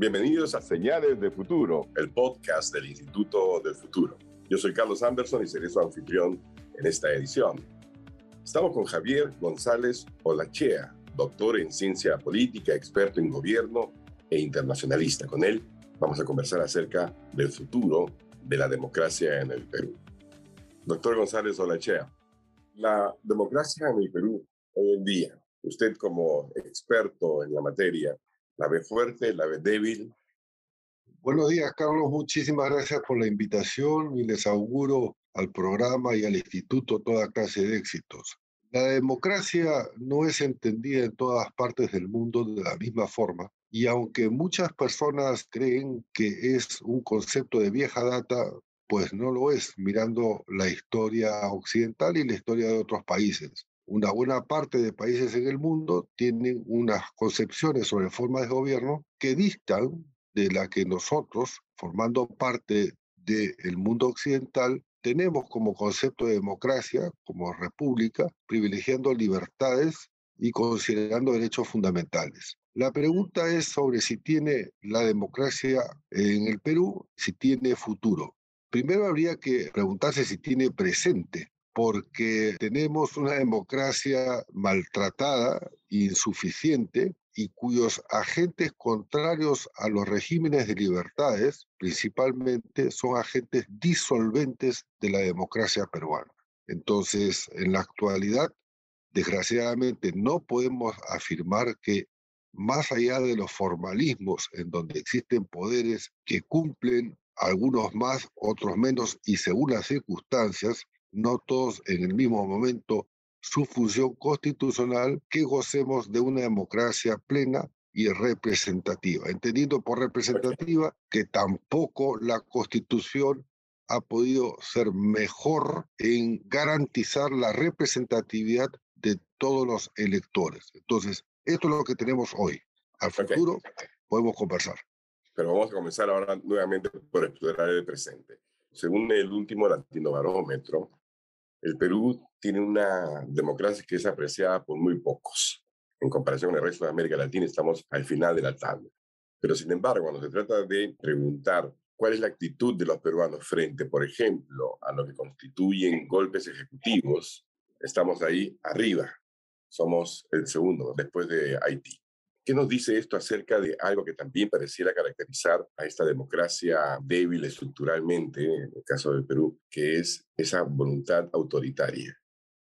Bienvenidos a Señales de Futuro, el podcast del Instituto del Futuro. Yo soy Carlos Anderson y seré su anfitrión en esta edición. Estamos con Javier González Olachea, doctor en ciencia política, experto en gobierno e internacionalista. Con él vamos a conversar acerca del futuro de la democracia en el Perú. Doctor González Olachea, la democracia en el Perú hoy en día, usted como experto en la materia, ¿la ve fuerte, la ve débil? Buenos días, Carlos. Muchísimas gracias por la invitación y les auguro al programa y al instituto toda clase de éxitos. La democracia no es entendida en todas partes del mundo de la misma forma y aunque muchas personas creen que es un concepto de vieja data, pues no lo es, mirando la historia occidental y la historia de otros países. Una buena parte de países en el mundo tienen unas concepciones sobre formas de gobierno que distan de la que nosotros, formando parte del mundo occidental, tenemos como concepto de democracia, como república, privilegiando libertades y considerando derechos fundamentales. La pregunta es sobre si tiene la democracia en el Perú, si tiene futuro. Primero habría que preguntarse si tiene presente, porque tenemos una democracia maltratada, insuficiente, y cuyos agentes contrarios a los regímenes de libertades, principalmente, son agentes disolventes de la democracia peruana. Entonces, en la actualidad, desgraciadamente, no podemos afirmar que más allá de los formalismos en donde existen poderes que cumplen algunos más, otros menos, y según las circunstancias, no todos en el mismo momento, su función constitucional, que gocemos de una democracia plena y representativa, entendiendo por representativa que tampoco la constitución ha podido ser mejor en garantizar la representatividad de todos los electores. Entonces, esto es lo que tenemos hoy. Al futuro podemos conversar. Pero vamos a comenzar ahora nuevamente por explorar el presente. Según el último Latino Barómetro, el Perú tiene una democracia que es apreciada por muy pocos. En comparación con el resto de América Latina, estamos al final de la tabla. Pero sin embargo, cuando se trata de preguntar cuál es la actitud de los peruanos frente, por ejemplo, a lo que constituyen golpes ejecutivos, estamos ahí arriba. Somos el segundo después de Haití. ¿Qué nos dice esto acerca de algo que también pareciera caracterizar a esta democracia débil estructuralmente, en el caso del Perú, que es esa voluntad autoritaria?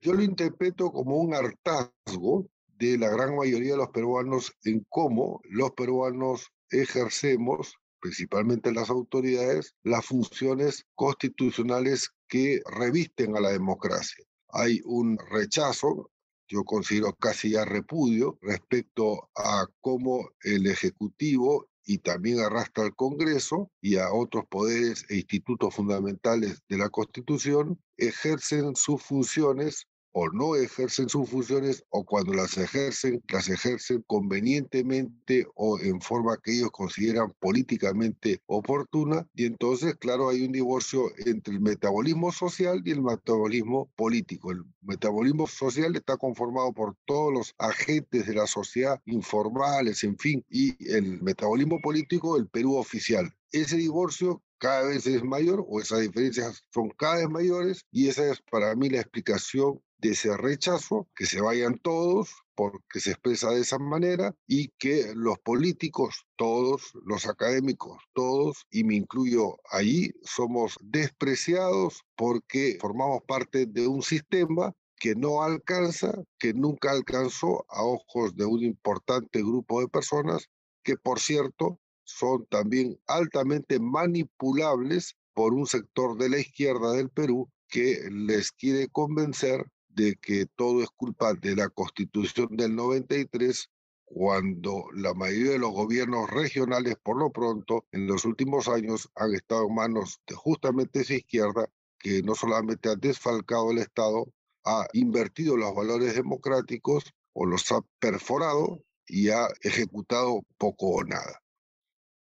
Yo lo interpreto como un hartazgo de la gran mayoría de los peruanos en cómo los peruanos ejercemos, principalmente las autoridades, las funciones constitucionales que revisten a la democracia. Hay un rechazo yo considero casi ya repudio respecto a cómo el Ejecutivo y también arrastra al Congreso y a otros poderes e institutos fundamentales de la Constitución, ejercen sus funciones o no ejercen sus funciones o cuando las ejercen, las ejercen convenientemente o en forma que ellos consideran políticamente oportuna. Y entonces, claro, hay un divorcio entre el metabolismo social y el metabolismo político. El metabolismo social está conformado por todos los agentes de la sociedad informales, en fin, y el metabolismo político, el Perú oficial. Ese divorcio cada vez es mayor o esas diferencias son cada vez mayores y esa es para mí la explicación de ese rechazo, que se vayan todos porque se expresa de esa manera y que los políticos, todos, los académicos, todos, y me incluyo allí, somos despreciados porque formamos parte de un sistema que no alcanza, que nunca alcanzó a ojos de un importante grupo de personas que, por cierto, son también altamente manipulables por un sector de la izquierda del Perú que les quiere convencer de que todo es culpa de la constitución del 93 cuando la mayoría de los gobiernos regionales, por lo pronto, en los últimos años han estado en manos de justamente esa izquierda que no solamente ha desfalcado el Estado, ha invertido los valores democráticos o los ha perforado y ha ejecutado poco o nada.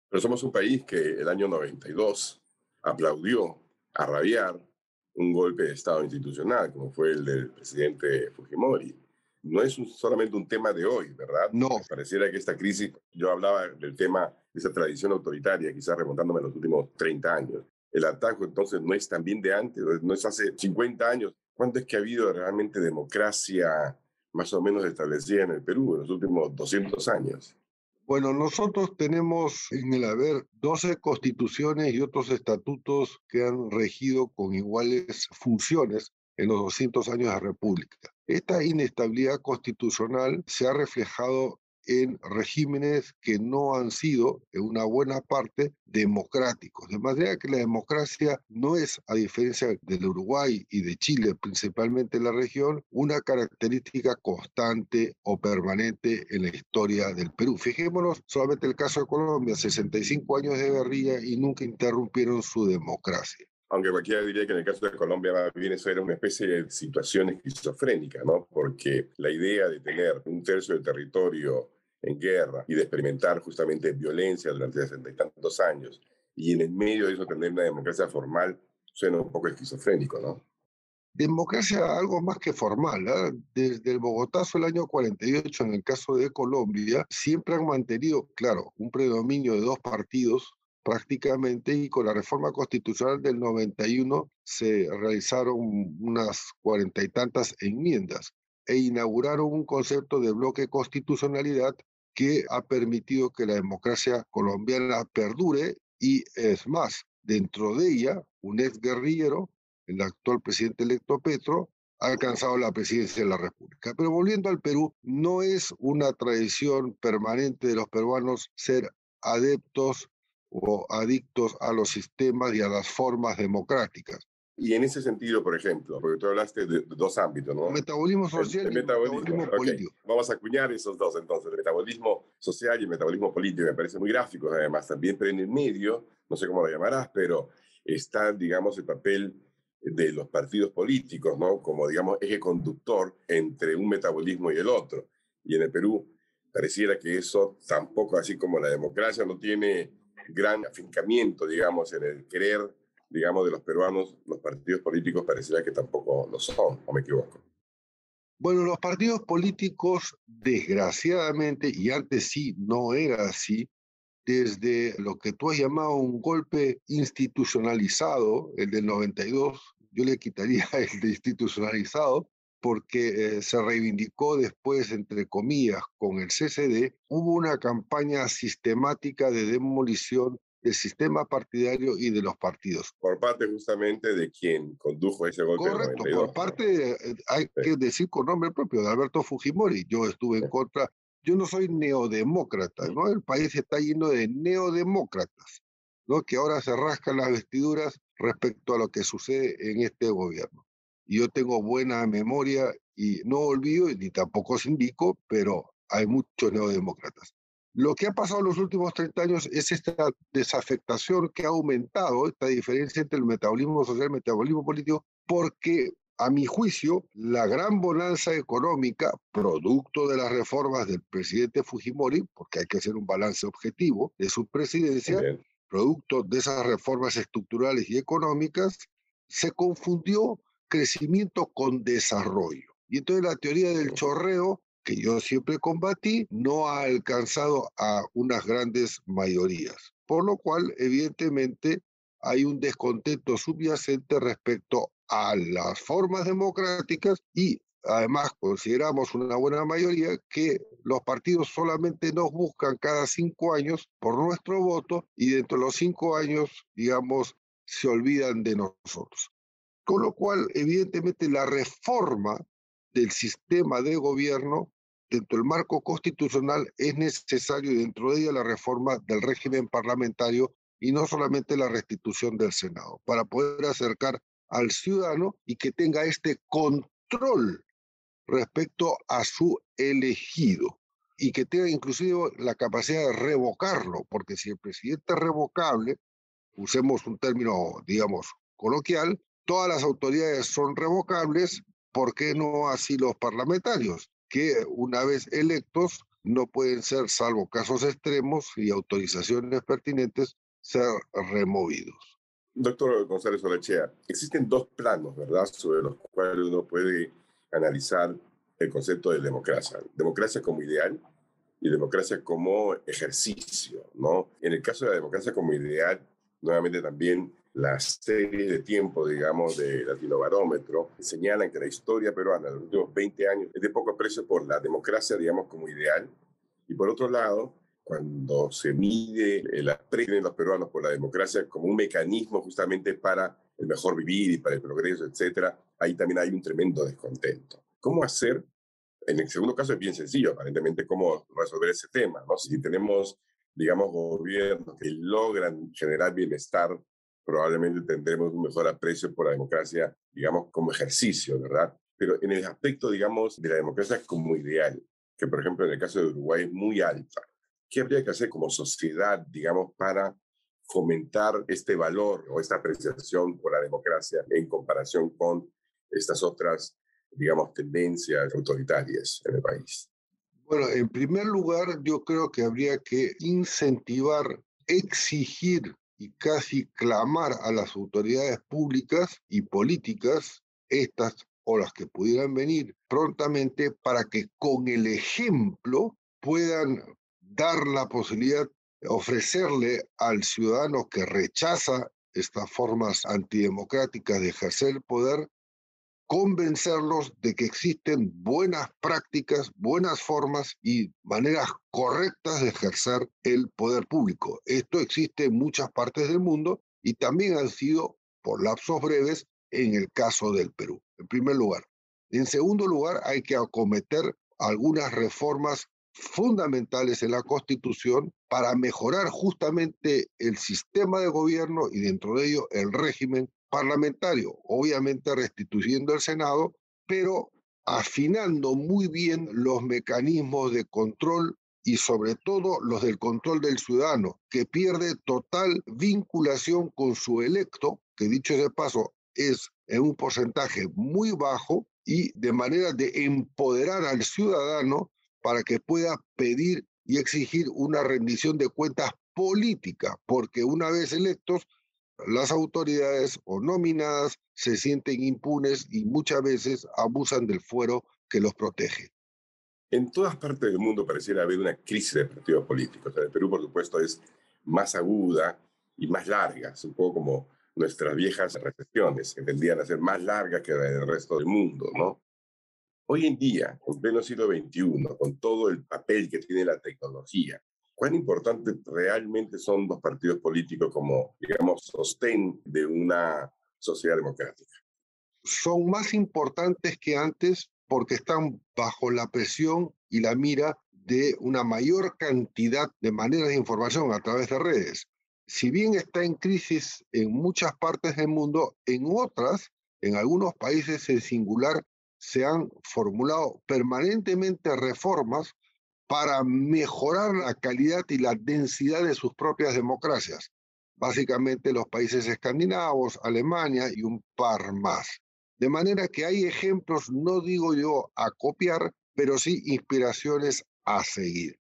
Pero somos un país que el año 92 aplaudió a rabiar un golpe de Estado institucional, como fue el del presidente Fujimori. no es solamente un tema de hoy, ¿verdad? No. Pareciera que esta crisis, yo hablaba del tema de esa tradición autoritaria, quizás remontándome a los últimos 30 años. El ataque entonces no es también de antes, no es hace 50 años. ¿Cuánto es que ha habido realmente democracia más o menos establecida en el Perú en los últimos 200 años? Bueno, nosotros tenemos en el haber 12 constituciones y otros estatutos que han regido con iguales funciones en los 200 años de República. Esta inestabilidad constitucional se ha reflejado en regímenes que no han sido, en una buena parte, democráticos. De manera que la democracia no es, a diferencia del Uruguay y de Chile, principalmente en la región, una característica constante o permanente en la historia del Perú. Fijémonos solamente el caso de Colombia, 65 años de guerrilla y nunca interrumpieron su democracia aunque cualquiera diría que en el caso de Colombia bien eso era una especie de situación esquizofrénica, ¿no? Porque la idea de tener un tercio del territorio en guerra y de experimentar justamente violencia durante sesenta y tantos años y en el medio de eso tener una democracia formal suena un poco esquizofrénico, ¿no? Democracia algo más que formal. ¿eh? Desde el Bogotazo del año 48, en el caso de Colombia, siempre han mantenido, claro, un predominio de dos partidos prácticamente y con la reforma constitucional del 91 se realizaron unas cuarenta y tantas enmiendas e inauguraron un concepto de bloque constitucionalidad que ha permitido que la democracia colombiana perdure y es más, dentro de ella, un ex guerrillero, el actual presidente electo Petro, ha alcanzado la presidencia de la República. Pero volviendo al Perú, no es una tradición permanente de los peruanos ser adeptos o adictos a los sistemas y a las formas democráticas. Y en ese sentido, por ejemplo, porque tú hablaste de, dos ámbitos, ¿no? Metabolismo social y metabolismo, político. Vamos a acuñar esos dos entonces, el metabolismo social y el metabolismo político, me parece muy gráfico además también, pero en el medio, no sé cómo lo llamarás, pero está, digamos, el papel de los partidos políticos, ¿no? Como, digamos, eje conductor entre un metabolismo y el otro. Y en el Perú pareciera que eso tampoco, así como la democracia no tiene gran afincamiento, digamos, en el querer digamos, de los peruanos, los partidos políticos pareciera que tampoco lo son, o me equivoco. Bueno, los partidos políticos, desgraciadamente, y antes sí no era así, desde lo que tú has llamado un golpe institucionalizado, el del 92, yo le quitaría el de institucionalizado, porque eh, se reivindicó después, entre comillas, con el CCD, hubo una campaña sistemática de demolición del sistema partidario y de los partidos. Por parte justamente de quien condujo ese golpe. Correcto, por parte, eh, hay que decir con nombre propio, de Alberto Fujimori. Yo estuve en contra, yo no soy neodemócrata, ¿no? El país está lleno de neodemócratas, ¿no? Que ahora se rascan las vestiduras respecto a lo que sucede en este gobierno. Y yo tengo buena memoria y no olvido, ni tampoco os indico, pero hay muchos neodemócratas. Lo que ha pasado en los últimos 30 años es esta desafectación que ha aumentado, esta diferencia entre el metabolismo social y el metabolismo político, porque a mi juicio, la gran bonanza económica, producto de las reformas del presidente Fujimori, porque hay que hacer un balance objetivo de su presidencia, producto de esas reformas estructurales y económicas, se confundió crecimiento con desarrollo. Y entonces la teoría del chorreo que yo siempre combatí, no ha alcanzado a unas grandes mayorías. Por lo cual, evidentemente, hay un descontento subyacente respecto a las formas democráticas y además consideramos una buena mayoría que los partidos solamente nos buscan cada cinco años por nuestro voto y dentro de los cinco años, digamos, se olvidan de nosotros. Con lo cual, evidentemente, la reforma del sistema de gobierno dentro del marco constitucional es necesario dentro de ella la reforma del régimen parlamentario y no solamente la restitución del Senado, para poder acercar al ciudadano y que tenga este control respecto a su elegido y que tenga inclusive la capacidad de revocarlo, porque si el presidente es revocable, usemos un término, digamos, coloquial, todas las autoridades son revocables, ¿por qué no así los parlamentarios? Que una vez electos no pueden ser, salvo casos extremos y autorizaciones pertinentes, ser removidos. Doctor González Olechea, existen dos planos, ¿verdad?, sobre los cuales uno puede analizar el concepto de democracia. Democracia como ideal y democracia como ejercicio, ¿no? En el caso de la democracia como ideal, nuevamente también las series de tiempo, digamos, de Latino Barómetro señalan que la historia peruana de los últimos 20 años es de poco aprecio por la democracia, digamos, como ideal. Y por otro lado, cuando se mide el aprecio de los peruanos por la democracia como un mecanismo justamente para el mejor vivir y para el progreso, etcétera, ahí también hay un tremendo descontento. ¿Cómo hacer? En el segundo caso es bien sencillo, aparentemente, cómo resolver ese tema, ¿no? Si tenemos, digamos, gobiernos que logran generar bienestar probablemente tendremos un mejor aprecio por la democracia, digamos, como ejercicio, ¿verdad? Pero en el aspecto, digamos, de la democracia como ideal, que por ejemplo en el caso de Uruguay es muy alta, ¿qué habría que hacer como sociedad, digamos, para fomentar este valor o esta apreciación por la democracia en comparación con estas otras, digamos, tendencias autoritarias en el país? Bueno, en primer lugar, yo creo que habría que incentivar, exigir y casi clamar a las autoridades públicas y políticas, estas o las que pudieran venir prontamente, para que con el ejemplo puedan dar la posibilidad, ofrecerle al ciudadano que rechaza estas formas antidemocráticas de ejercer el poder, convencerlos de que existen buenas prácticas, buenas formas y maneras correctas de ejercer el poder público. Esto existe en muchas partes del mundo y también han sido por lapsos breves en el caso del Perú, en primer lugar. En segundo lugar, hay que acometer algunas reformas fundamentales en la Constitución para mejorar justamente el sistema de gobierno y dentro de ello el régimen parlamentario, obviamente restituyendo el Senado, pero afinando muy bien los mecanismos de control y sobre todo los del control del ciudadano, que pierde total vinculación con su electo, que dicho de paso es en un porcentaje muy bajo, y de manera de empoderar al ciudadano para que pueda pedir y exigir una rendición de cuentas política, porque una vez electos las autoridades o nominadas se sienten impunes y muchas veces abusan del fuero que los protege. En todas partes del mundo pareciera haber una crisis de partidos políticos. En el Perú, por supuesto, es más aguda y más larga, es un poco como nuestras viejas recesiones, que tendrían a ser más largas que la del resto del mundo, ¿no? Hoy en día, en pleno siglo XXI, con todo el papel que tiene la tecnología, ¿Cuán importantes realmente son los partidos políticos como, digamos, sostén de una sociedad democrática? Son más importantes que antes porque están bajo la presión y la mira de una mayor cantidad de maneras de información a través de redes. Si bien está en crisis en muchas partes del mundo, en otras, en algunos países en singular, se han formulado permanentemente reformas para mejorar la calidad y la densidad de sus propias democracias, básicamente los países escandinavos, Alemania y un par más. De manera que hay ejemplos, no digo yo a copiar, pero sí inspiraciones a seguir.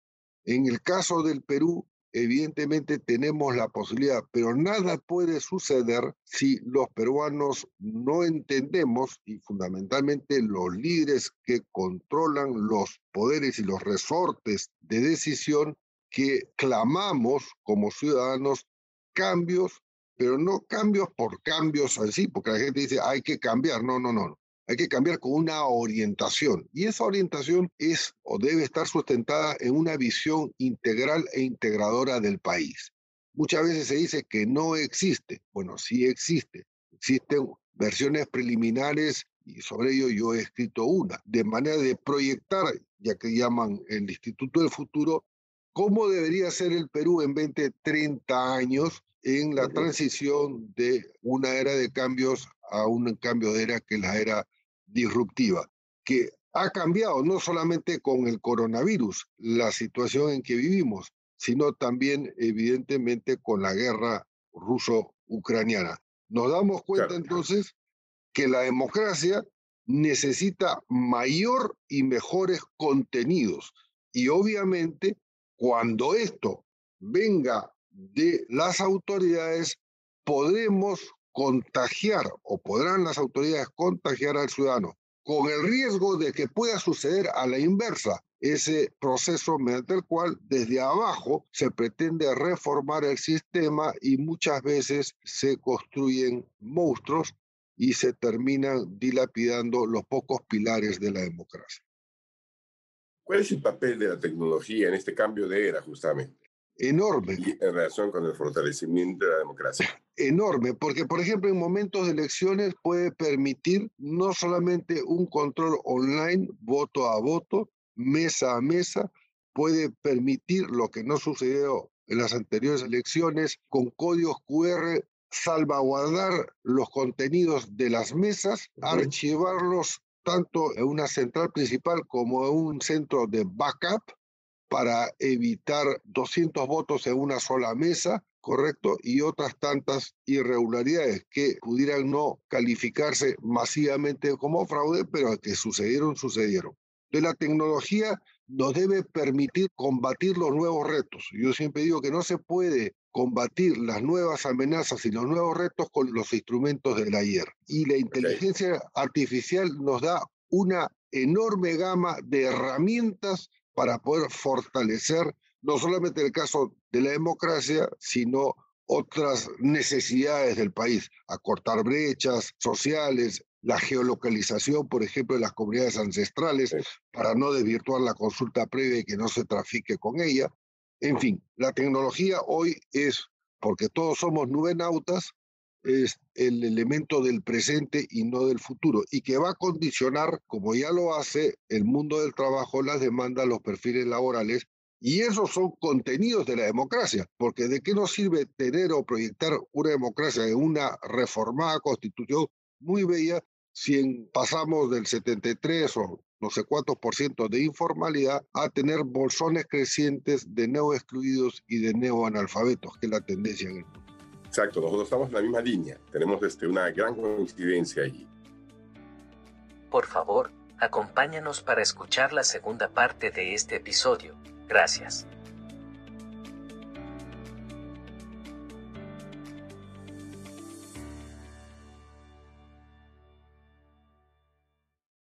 En el caso del Perú, evidentemente tenemos la posibilidad, pero nada puede suceder si los peruanos no entendemos y fundamentalmente los líderes que controlan los poderes y los resortes de decisión que clamamos como ciudadanos cambios, pero no cambios por cambios así, porque la gente dice hay que cambiar, no, no, no. Hay que cambiar con una orientación y esa orientación es o debe estar sustentada en una visión integral e integradora del país. Muchas veces se dice que no existe. Bueno, sí existe. Existen versiones preliminares y sobre ello yo he escrito una, de manera de proyectar, ya que llaman el Instituto del Futuro, cómo debería ser el Perú en 20, 30 años en la transición de una era de cambios a un cambio de era que es la era disruptiva, que ha cambiado no solamente con el coronavirus, la situación en que vivimos, sino también evidentemente con la guerra ruso-ucraniana. Nos damos cuenta entonces que la democracia necesita mayor y mejores contenidos. Y obviamente, cuando esto venga de las autoridades, podremos contagiar o podrán las autoridades contagiar al ciudadano con el riesgo de que pueda suceder a la inversa, ese proceso mediante el cual desde abajo se pretende reformar el sistema y muchas veces se construyen monstruos y se terminan dilapidando los pocos pilares de la democracia. ¿Cuál es el papel de la tecnología en este cambio de era justamente? Enorme. en relación con el fortalecimiento de la democracia. Enorme, porque por ejemplo en momentos de elecciones puede permitir no solamente un control online, voto a voto, mesa a mesa, puede permitir lo que no sucedió en las anteriores elecciones con códigos QR salvaguardar los contenidos de las mesas, archivarlos tanto en una central principal como en un centro de backup para evitar 200 votos en una sola mesa, ¿correcto? Y otras tantas irregularidades que pudieran no calificarse masivamente como fraude, pero que sucedieron, sucedieron. De la tecnología nos debe permitir combatir los nuevos retos. Yo siempre digo que no se puede combatir las nuevas amenazas y los nuevos retos con los instrumentos del ayer. Y la inteligencia artificial nos da una enorme gama de herramientas para poder fortalecer no solamente el caso de la democracia, sino otras necesidades del país, acortar brechas sociales, la geolocalización, por ejemplo, de las comunidades ancestrales, para no desvirtuar la consulta previa y que no se trafique con ella. En fin, la tecnología hoy es, porque todos somos nubenautas, es el elemento del presente y no del futuro, y que va a condicionar, como ya lo hace, el mundo del trabajo, las demandas, los perfiles laborales, y esos son contenidos de la democracia, porque ¿de qué nos sirve tener o proyectar una democracia en una reformada constitución muy bella si pasamos del 73 o no sé cuántos por ciento de informalidad a tener bolsones crecientes de neo excluidos y de neoanalfabetos, que es la tendencia en el mundo. Exacto, nosotros estamos en la misma línea, tenemos este, una gran coincidencia allí. Por favor, acompáñanos para escuchar la segunda parte de este episodio. Gracias.